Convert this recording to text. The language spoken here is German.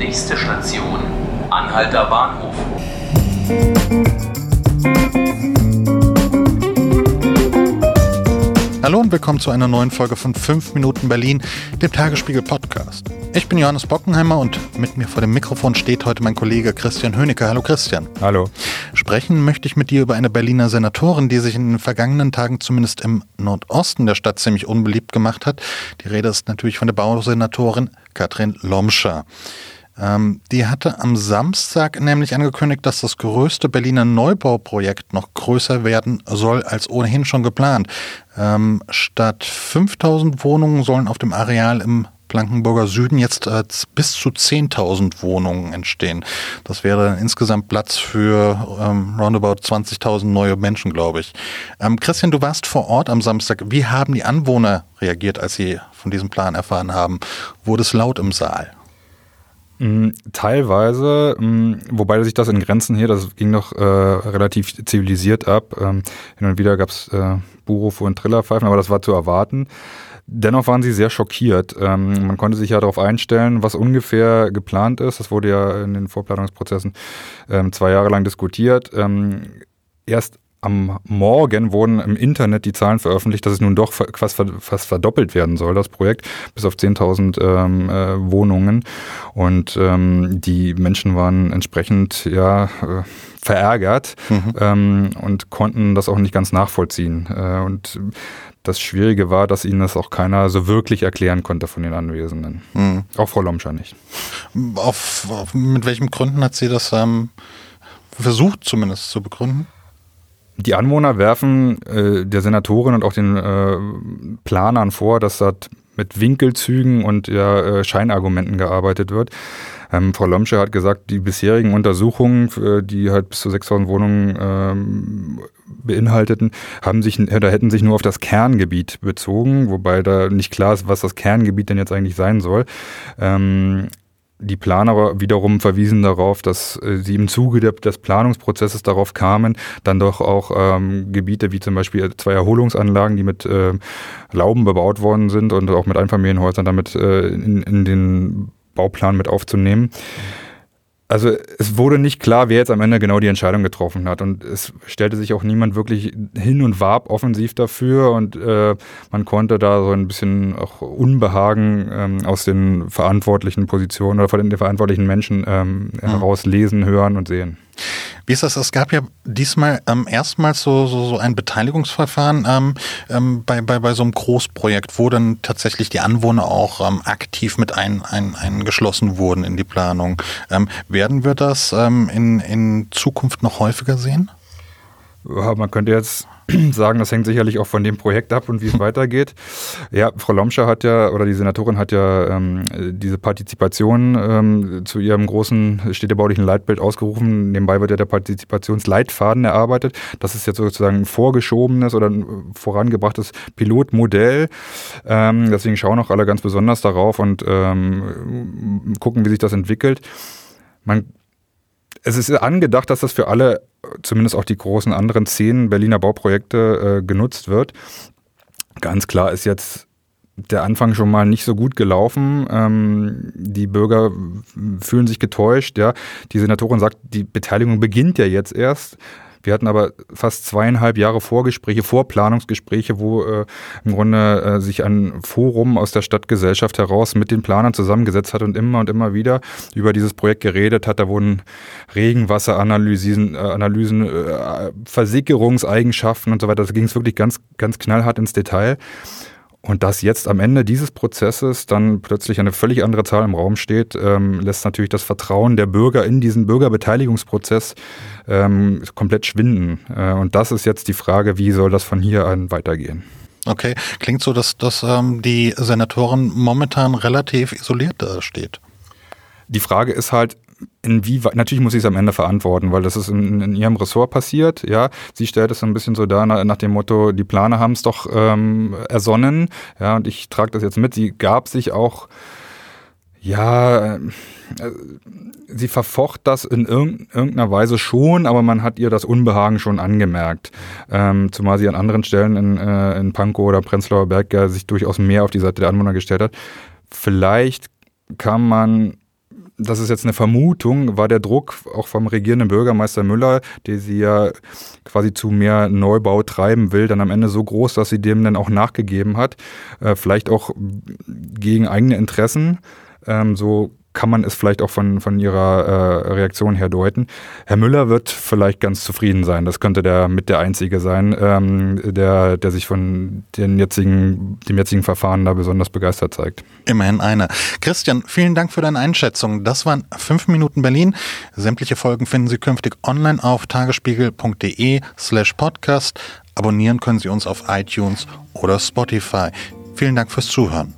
Nächste Station, Anhalter Bahnhof. Hallo und willkommen zu einer neuen Folge von 5 Minuten Berlin, dem Tagesspiegel Podcast. Ich bin Johannes Bockenheimer und mit mir vor dem Mikrofon steht heute mein Kollege Christian Hönicke. Hallo Christian. Hallo. Sprechen möchte ich mit dir über eine Berliner Senatorin, die sich in den vergangenen Tagen zumindest im Nordosten der Stadt ziemlich unbeliebt gemacht hat. Die Rede ist natürlich von der Bausenatorin Katrin Lomscher. Ähm, die hatte am Samstag nämlich angekündigt, dass das größte Berliner Neubauprojekt noch größer werden soll als ohnehin schon geplant. Ähm, statt 5000 Wohnungen sollen auf dem Areal im Blankenburger Süden jetzt äh, bis zu 10.000 Wohnungen entstehen. Das wäre insgesamt Platz für ähm, roundabout 20.000 neue Menschen, glaube ich. Ähm, Christian, du warst vor Ort am Samstag. Wie haben die Anwohner reagiert, als sie von diesem Plan erfahren haben? Wurde es laut im Saal? Mm, teilweise, mm, wobei sich das in Grenzen hier, das ging noch äh, relativ zivilisiert ab. Ähm, hin und wieder gab es äh, Buchrufe und Trillerpfeifen, aber das war zu erwarten. Dennoch waren sie sehr schockiert. Ähm, man konnte sich ja darauf einstellen, was ungefähr geplant ist. Das wurde ja in den Vorplanungsprozessen ähm, zwei Jahre lang diskutiert. Ähm, erst am Morgen wurden im Internet die Zahlen veröffentlicht, dass es nun doch fast, fast verdoppelt werden soll, das Projekt, bis auf 10.000 ähm, äh, Wohnungen. Und ähm, die Menschen waren entsprechend ja, äh, verärgert mhm. ähm, und konnten das auch nicht ganz nachvollziehen. Äh, und das Schwierige war, dass ihnen das auch keiner so wirklich erklären konnte von den Anwesenden. Mhm. Auch Frau Lomscher nicht. Auf, auf, mit welchen Gründen hat sie das ähm, versucht zumindest zu begründen? Die Anwohner werfen äh, der Senatorin und auch den äh, Planern vor, dass dort mit Winkelzügen und ja, äh, Scheinargumenten gearbeitet wird. Ähm, Frau Lomsche hat gesagt, die bisherigen Untersuchungen, die halt bis zu 6000 Wohnungen ähm, beinhalteten, haben sich, da hätten sich nur auf das Kerngebiet bezogen, wobei da nicht klar ist, was das Kerngebiet denn jetzt eigentlich sein soll. Ähm, die Planer wiederum verwiesen darauf, dass äh, sie im Zuge des Planungsprozesses darauf kamen, dann doch auch ähm, Gebiete wie zum Beispiel zwei Erholungsanlagen, die mit äh, Lauben bebaut worden sind und auch mit Einfamilienhäusern damit äh, in, in den Bauplan mit aufzunehmen. Mhm also es wurde nicht klar, wer jetzt am Ende genau die Entscheidung getroffen hat. Und es stellte sich auch niemand wirklich hin und warb offensiv dafür. Und äh, man konnte da so ein bisschen auch Unbehagen ähm, aus den verantwortlichen Positionen oder von den verantwortlichen Menschen ähm, mhm. heraus lesen, hören und sehen. Wie ist das? Es gab ja diesmal ähm, erstmals so, so, so ein Beteiligungsverfahren ähm, ähm, bei, bei, bei so einem Großprojekt, wo dann tatsächlich die Anwohner auch ähm, aktiv mit ein, ein, eingeschlossen wurden in die Planung. Ähm, werden wir das ähm, in, in Zukunft noch häufiger sehen? Ja, man könnte jetzt sagen, das hängt sicherlich auch von dem Projekt ab und wie es weitergeht. Ja, Frau Lomscher hat ja, oder die Senatorin hat ja ähm, diese Partizipation ähm, zu ihrem großen städtebaulichen Leitbild ausgerufen. Nebenbei wird ja der Partizipationsleitfaden erarbeitet. Das ist jetzt sozusagen ein vorgeschobenes oder ein vorangebrachtes Pilotmodell. Ähm, deswegen schauen auch alle ganz besonders darauf und ähm, gucken, wie sich das entwickelt. Man es ist angedacht, dass das für alle zumindest auch die großen anderen zehn Berliner Bauprojekte äh, genutzt wird. Ganz klar ist jetzt der Anfang schon mal nicht so gut gelaufen. Ähm, die Bürger fühlen sich getäuscht. Ja. Die Senatorin sagt, die Beteiligung beginnt ja jetzt erst. Wir hatten aber fast zweieinhalb Jahre Vorgespräche, Vorplanungsgespräche, wo äh, im Grunde äh, sich ein Forum aus der Stadtgesellschaft heraus mit den Planern zusammengesetzt hat und immer und immer wieder über dieses Projekt geredet hat. Da wurden Regenwasseranalysen, äh, Analysen, äh, Versickerungseigenschaften und so weiter. Da ging es wirklich ganz, ganz knallhart ins Detail. Und dass jetzt am Ende dieses Prozesses dann plötzlich eine völlig andere Zahl im Raum steht, ähm, lässt natürlich das Vertrauen der Bürger in diesen Bürgerbeteiligungsprozess ähm, komplett schwinden. Äh, und das ist jetzt die Frage, wie soll das von hier an weitergehen? Okay, klingt so, dass, dass ähm, die Senatorin momentan relativ isoliert da steht. Die Frage ist halt, inwieweit, natürlich muss sie es am Ende verantworten, weil das ist in, in, ihrem Ressort passiert, ja. Sie stellt es so ein bisschen so da nach, nach dem Motto, die Planer haben es doch ähm, ersonnen, ja, und ich trage das jetzt mit. Sie gab sich auch, ja, äh, sie verfocht das in irgendeiner Weise schon, aber man hat ihr das Unbehagen schon angemerkt. Ähm, zumal sie an anderen Stellen in, äh, in Pankow oder Prenzlauer Berg ja sich durchaus mehr auf die Seite der Anwohner gestellt hat. Vielleicht kann man das ist jetzt eine Vermutung, war der Druck auch vom regierenden Bürgermeister Müller, der sie ja quasi zu mehr Neubau treiben will, dann am Ende so groß, dass sie dem dann auch nachgegeben hat. Äh, vielleicht auch gegen eigene Interessen. Ähm, so kann man es vielleicht auch von, von Ihrer äh, Reaktion her deuten. Herr Müller wird vielleicht ganz zufrieden sein. Das könnte der mit der Einzige sein, ähm, der, der sich von den jetzigen, dem jetzigen Verfahren da besonders begeistert zeigt. Immerhin einer. Christian, vielen Dank für deine Einschätzung. Das waren fünf Minuten Berlin. Sämtliche Folgen finden Sie künftig online auf tagesspiegel.de slash podcast. Abonnieren können Sie uns auf iTunes oder Spotify. Vielen Dank fürs Zuhören.